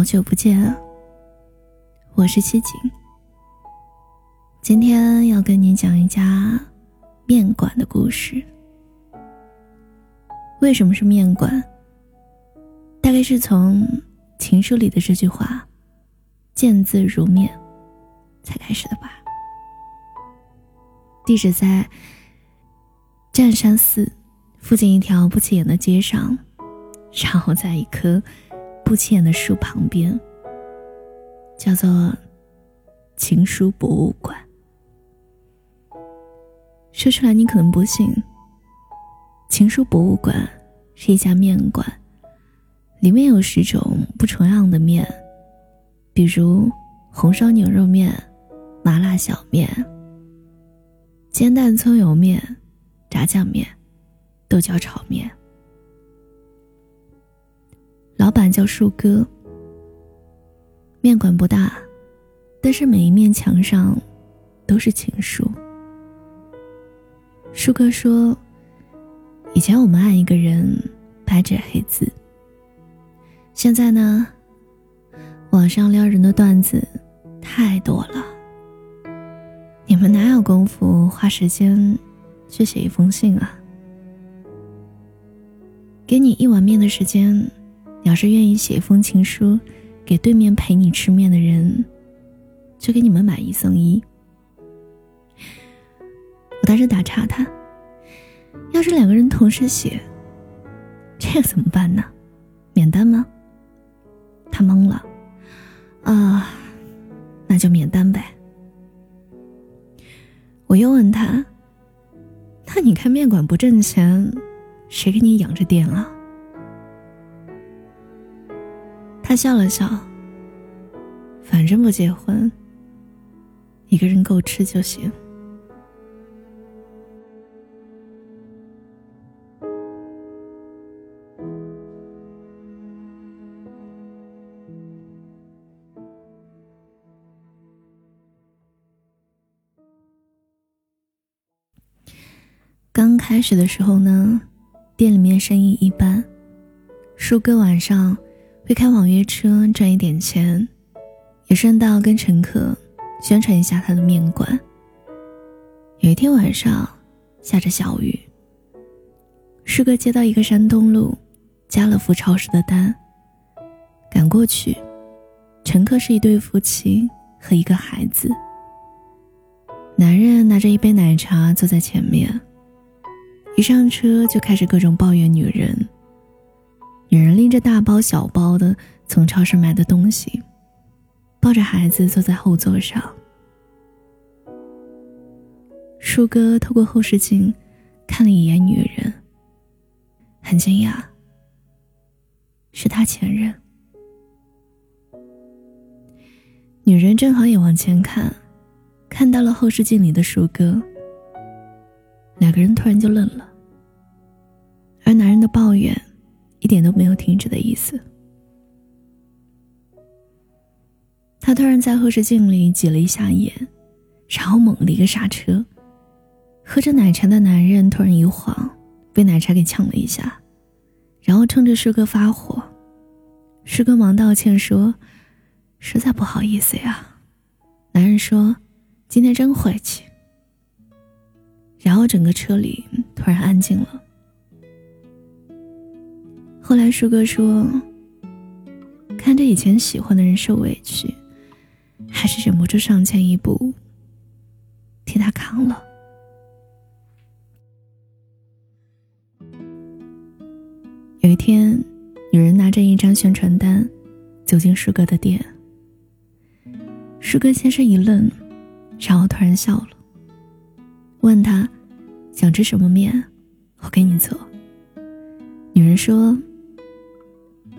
好久不见，我是七景。今天要跟你讲一家面馆的故事。为什么是面馆？大概是从情书里的这句话“见字如面”才开始的吧。地址在湛山寺附近一条不起眼的街上，然后在一棵。不起眼的树旁边，叫做情书博物馆。说出来你可能不信，情书博物馆是一家面馆，里面有十种不重样的面，比如红烧牛肉面、麻辣小面、煎蛋葱油面、炸酱面、豆角炒面。老板叫树哥。面馆不大，但是每一面墙上都是情书。树哥说：“以前我们爱一个人，白纸黑字。现在呢，网上撩人的段子太多了，你们哪有功夫花时间去写一封信啊？给你一碗面的时间。”你要是愿意写一封情书，给对面陪你吃面的人，就给你们买一送一。我当时打岔他，要是两个人同时写，这个怎么办呢？免单吗？他懵了，啊，那就免单呗。我又问他，那你看面馆不挣钱，谁给你养着店啊？他笑了笑，反正不结婚，一个人够吃就行。刚开始的时候呢，店里面生意一般，叔哥晚上。会开网约车赚一点钱，也顺道跟乘客宣传一下他的面馆。有一天晚上，下着小雨，师哥接到一个山东路家乐福超市的单，赶过去，乘客是一对夫妻和一个孩子。男人拿着一杯奶茶坐在前面，一上车就开始各种抱怨女人。女人拎着大包小包的从超市买的东西，抱着孩子坐在后座上。舒哥透过后视镜看了一眼女人，很惊讶，是他前任。女人正好也往前看，看到了后视镜里的舒哥，两个人突然就愣了，而男人的抱怨。一点都没有停止的意思。他突然在后视镜里挤了一下眼，然后猛地一个刹车。喝着奶茶的男人突然一晃，被奶茶给呛了一下，然后冲着师哥发火。师哥忙道歉说：“实在不好意思呀。”男人说：“今天真晦气。”然后整个车里突然安静了。后来，舒哥说：“看着以前喜欢的人受委屈，还是忍不住上前一步，替他扛了。”有一天，女人拿着一张宣传单走进舒哥的店。舒哥先是一愣，然后突然笑了，问他：“想吃什么面？我给你做。”女人说。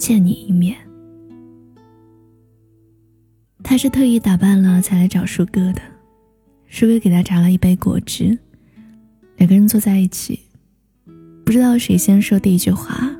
见你一面，他是特意打扮了才来找舒哥的。舒哥给他榨了一杯果汁，两个人坐在一起，不知道谁先说第一句话。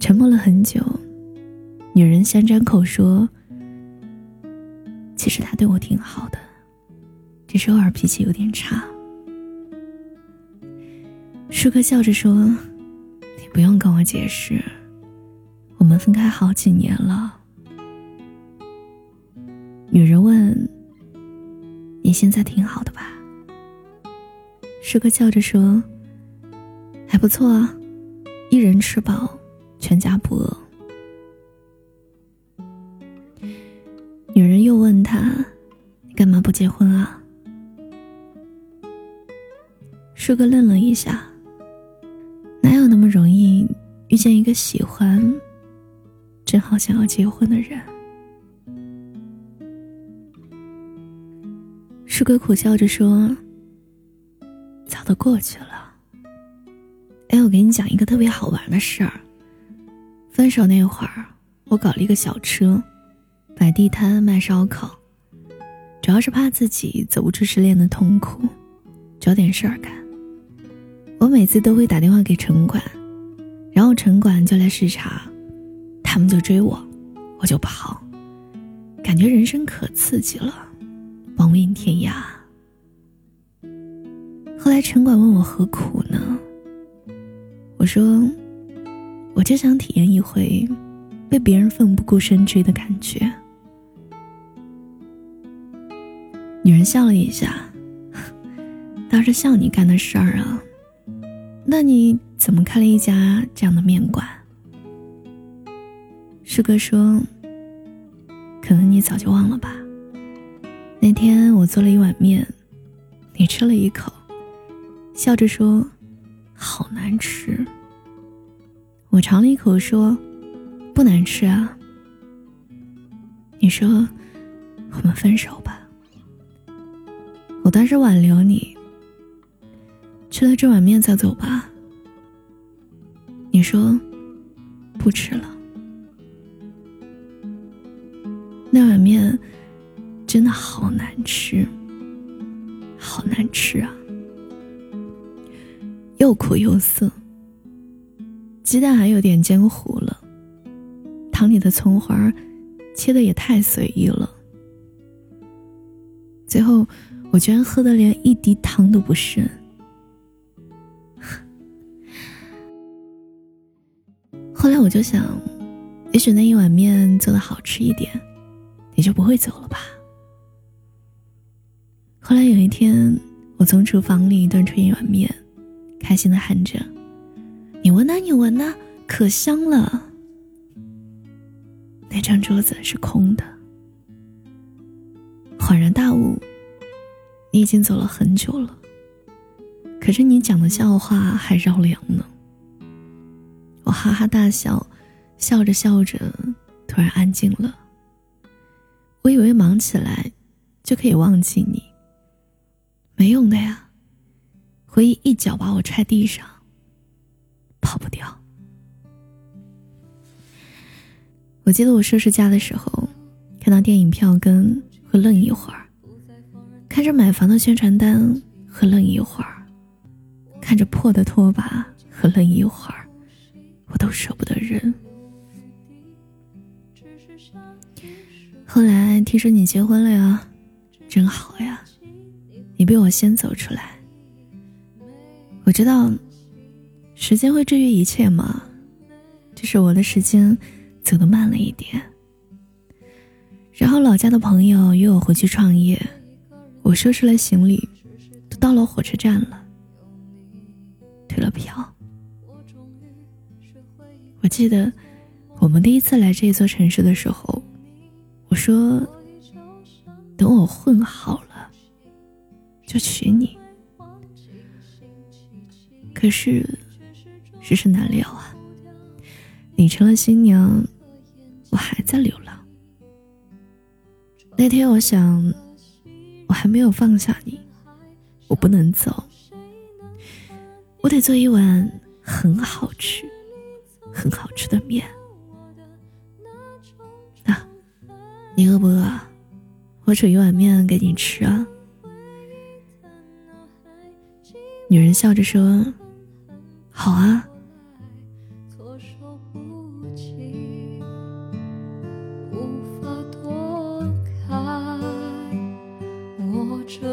沉默了很久，女人先张口说：“其实他对我挺好的，只是偶尔脾气有点差。”舒哥笑着说：“你不用跟我解释。”我们分开好几年了，女人问：“你现在挺好的吧？”师哥笑着说：“还不错啊，一人吃饱，全家不饿。”女人又问他：“干嘛不结婚啊？”师哥愣了一下，哪有那么容易遇见一个喜欢、正好想要结婚的人？师哥苦笑着说：“早都过去了。”哎，我给你讲一个特别好玩的事儿。分手那会儿，我搞了一个小车。摆地摊卖烧烤，主要是怕自己走不出失恋的痛苦，找点事儿干。我每次都会打电话给城管，然后城管就来视察，他们就追我，我就跑，感觉人生可刺激了，亡命天涯。后来城管问我何苦呢？我说，我就想体验一回被别人奋不顾身追的感觉。女人笑了一下，当是笑你干的事儿啊。那你怎么开了一家这样的面馆？师哥说：“可能你早就忘了吧。那天我做了一碗面，你吃了一口，笑着说：好难吃。我尝了一口，说：不难吃啊。你说：我们分手吧。”我当时挽留你，吃了这碗面再走吧。你说不吃了，那碗面真的好难吃，好难吃啊，又苦又涩，鸡蛋还有点煎糊了，汤里的葱花切的也太随意了，最后。我居然喝的连一滴汤都不剩。后来我就想，也许那一碗面做的好吃一点，你就不会走了吧。后来有一天，我从厨房里端出一碗面，开心的喊着：“你闻呐，你闻呐，可香了。”那张桌子是空的，恍然大悟。你已经走了很久了，可是你讲的笑话还绕梁呢。我哈哈大笑，笑着笑着，突然安静了。我以为忙起来就可以忘记你，没用的呀，回忆一脚把我踹地上，跑不掉。我记得我收拾家的时候，看到电影票根，会愣一会儿。看着买房的宣传单，和愣一会儿；看着破的拖把，和愣一会儿，我都舍不得扔。后来听说你结婚了呀，真好呀！你比我先走出来。我知道，时间会治愈一切嘛，只是我的时间走得慢了一点。然后老家的朋友约我回去创业。我收拾了行李，都到了火车站了，退了票。我记得我们第一次来这座城市的时候，我说等我混好了就娶你。可是世事难料啊，你成了新娘，我还在流浪。那天我想。我还没有放下你，我不能走，我得做一碗很好吃、很好吃的面。你饿不饿？我煮一碗面给你吃啊。女人笑着说：“好啊。”活掉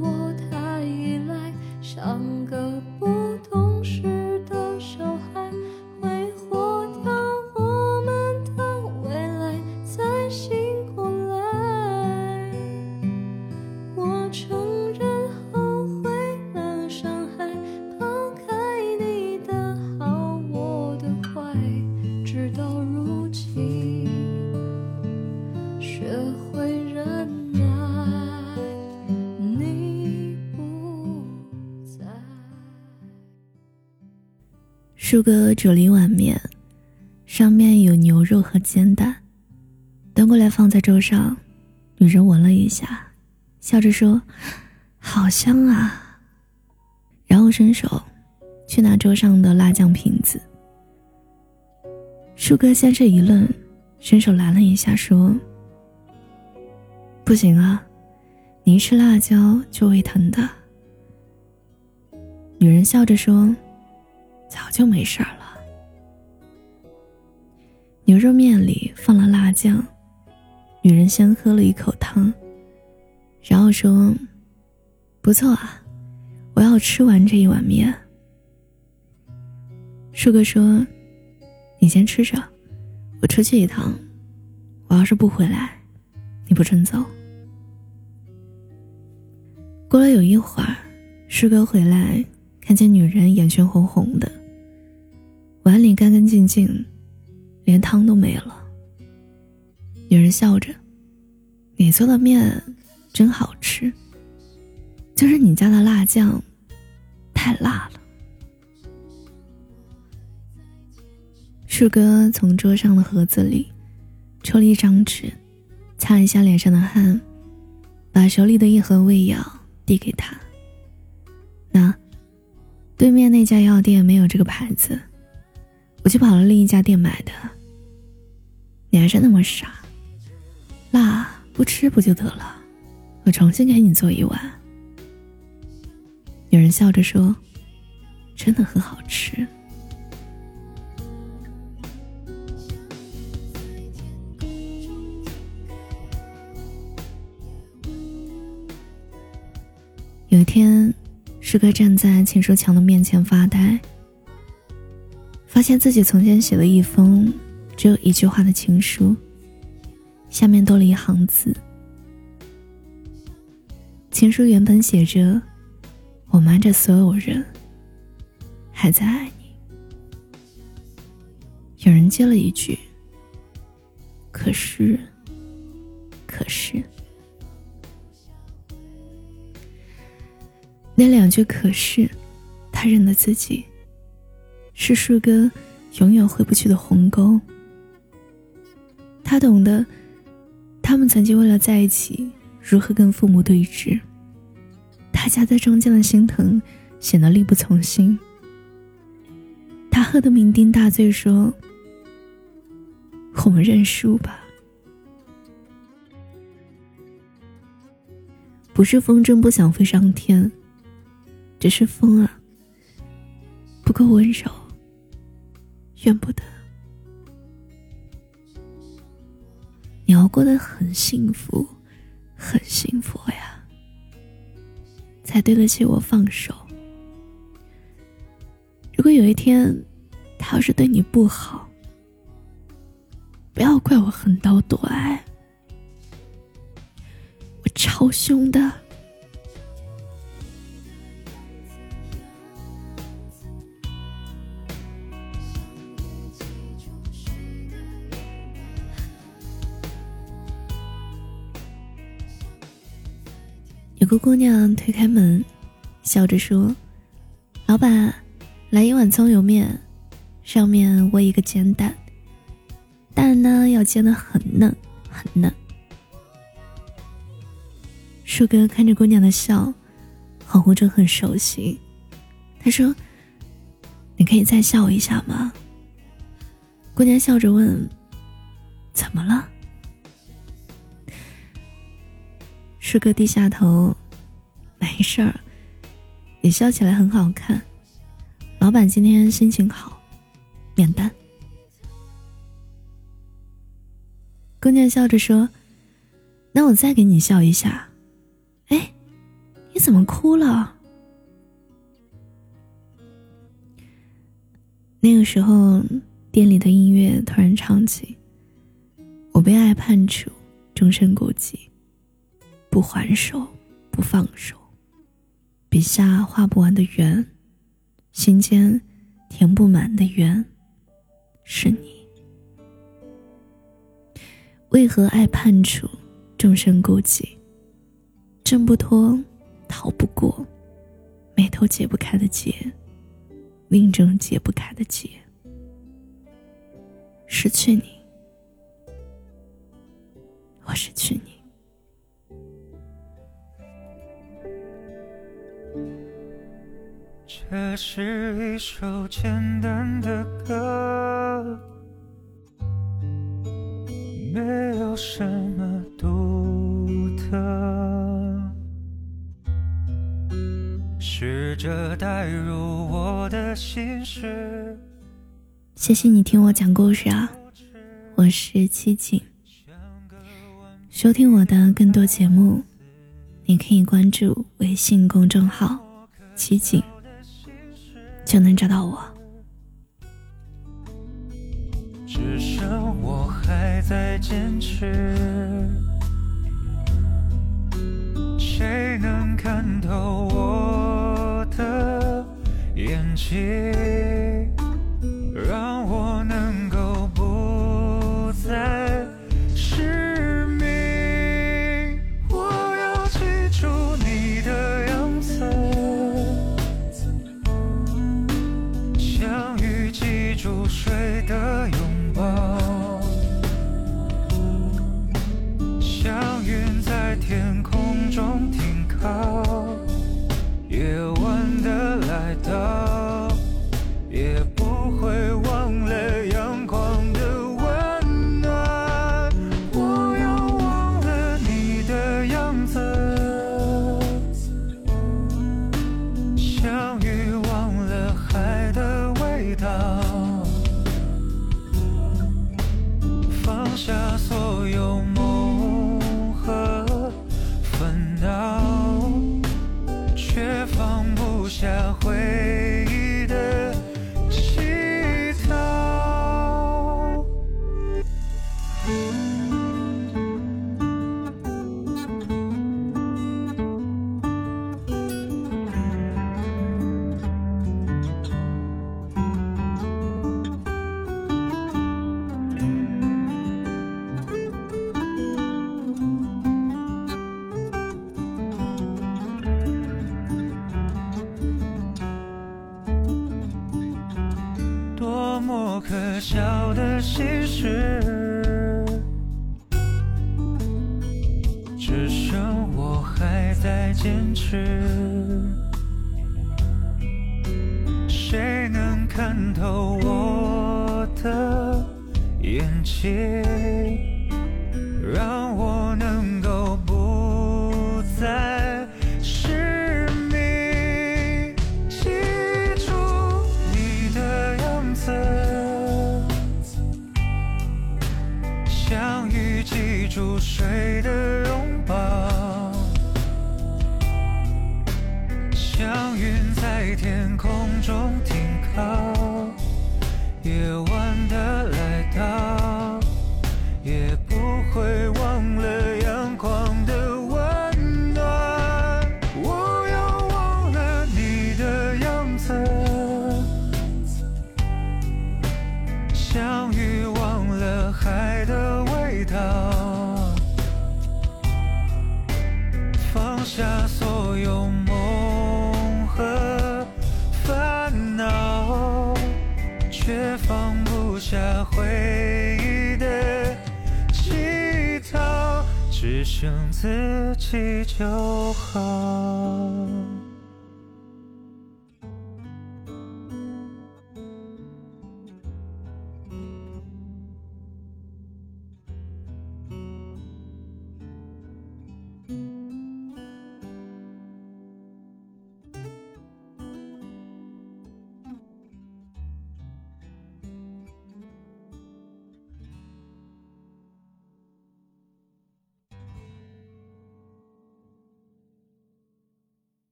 我太依赖，像个树哥煮了一碗面，上面有牛肉和煎蛋，端过来放在桌上。女人闻了一下，笑着说：“好香啊。”然后伸手去拿桌上的辣酱瓶子。树哥先是一愣，伸手拦了一下，说：“不行啊，你一吃辣椒就胃疼的。”女人笑着说：“早就没事儿了。”牛肉面里放了辣酱，女人先喝了一口汤，然后说：“不错啊，我要吃完这一碗面。”树哥说：“你先吃着，我出去一趟，我要是不回来，你不准走。”过了有一会儿，树哥回来。看见女人眼圈红红的，碗里干干净净，连汤都没了。女人笑着：“你做的面真好吃，就是你家的辣酱太辣了。”树哥从桌上的盒子里抽了一张纸，擦了一下脸上的汗，把手里的一盒胃药递给他。那。对面那家药店没有这个牌子，我就跑了另一家店买的。你还是那么傻，辣不吃不就得了？我重新给你做一碗。女人笑着说：“真的很好吃。”有一天。师哥站在秦书强的面前发呆，发现自己从前写了一封只有一句话的情书，下面多了一行字。情书原本写着：“我瞒着所有人，还在爱你。”有人接了一句：“可是，可是。”那两句可是，他认得自己，是树哥永远回不去的鸿沟。他懂得，他们曾经为了在一起，如何跟父母对峙。他夹在中间的心疼，显得力不从心。他喝得酩酊大醉，说：“我们认输吧。”不是风筝不想飞上天。只是风啊，不够温柔，怨不得。你要过得很幸福，很幸福呀，才对得起我放手。如果有一天，他要是对你不好，不要怪我横刀夺爱，我超凶的。姑娘推开门，笑着说：“老板，来一碗葱油面，上面窝一个煎蛋，蛋呢要煎的很嫩很嫩。”树哥看着姑娘的笑，恍惚着很熟悉。他说：“你可以再笑一下吗？”姑娘笑着问：“怎么了？”树哥低下头，没事儿。你笑起来很好看。老板今天心情好，免单。姑娘笑着说：“那我再给你笑一下。”哎，你怎么哭了？那个时候，店里的音乐突然唱起：“我被爱判处终身孤寂。”不还手，不放手，笔下画不完的圆，心间填不满的圆，是你。为何爱判处众生孤寂？挣不脱，逃不过，眉头解不开的结，命中解不开的结。失去你，我失去你。这是一首简单的歌，没有什么独特。试着带入我的心事。谢谢你听我讲故事啊，我是七景。收听我的更多节目，你可以关注微信公众号“七景”，就能找到我。只剩我还在坚持，谁能看透我的眼睛？在天空中停靠夜晚的来到。坚持。谁能看透我的眼睛，剩自己就好。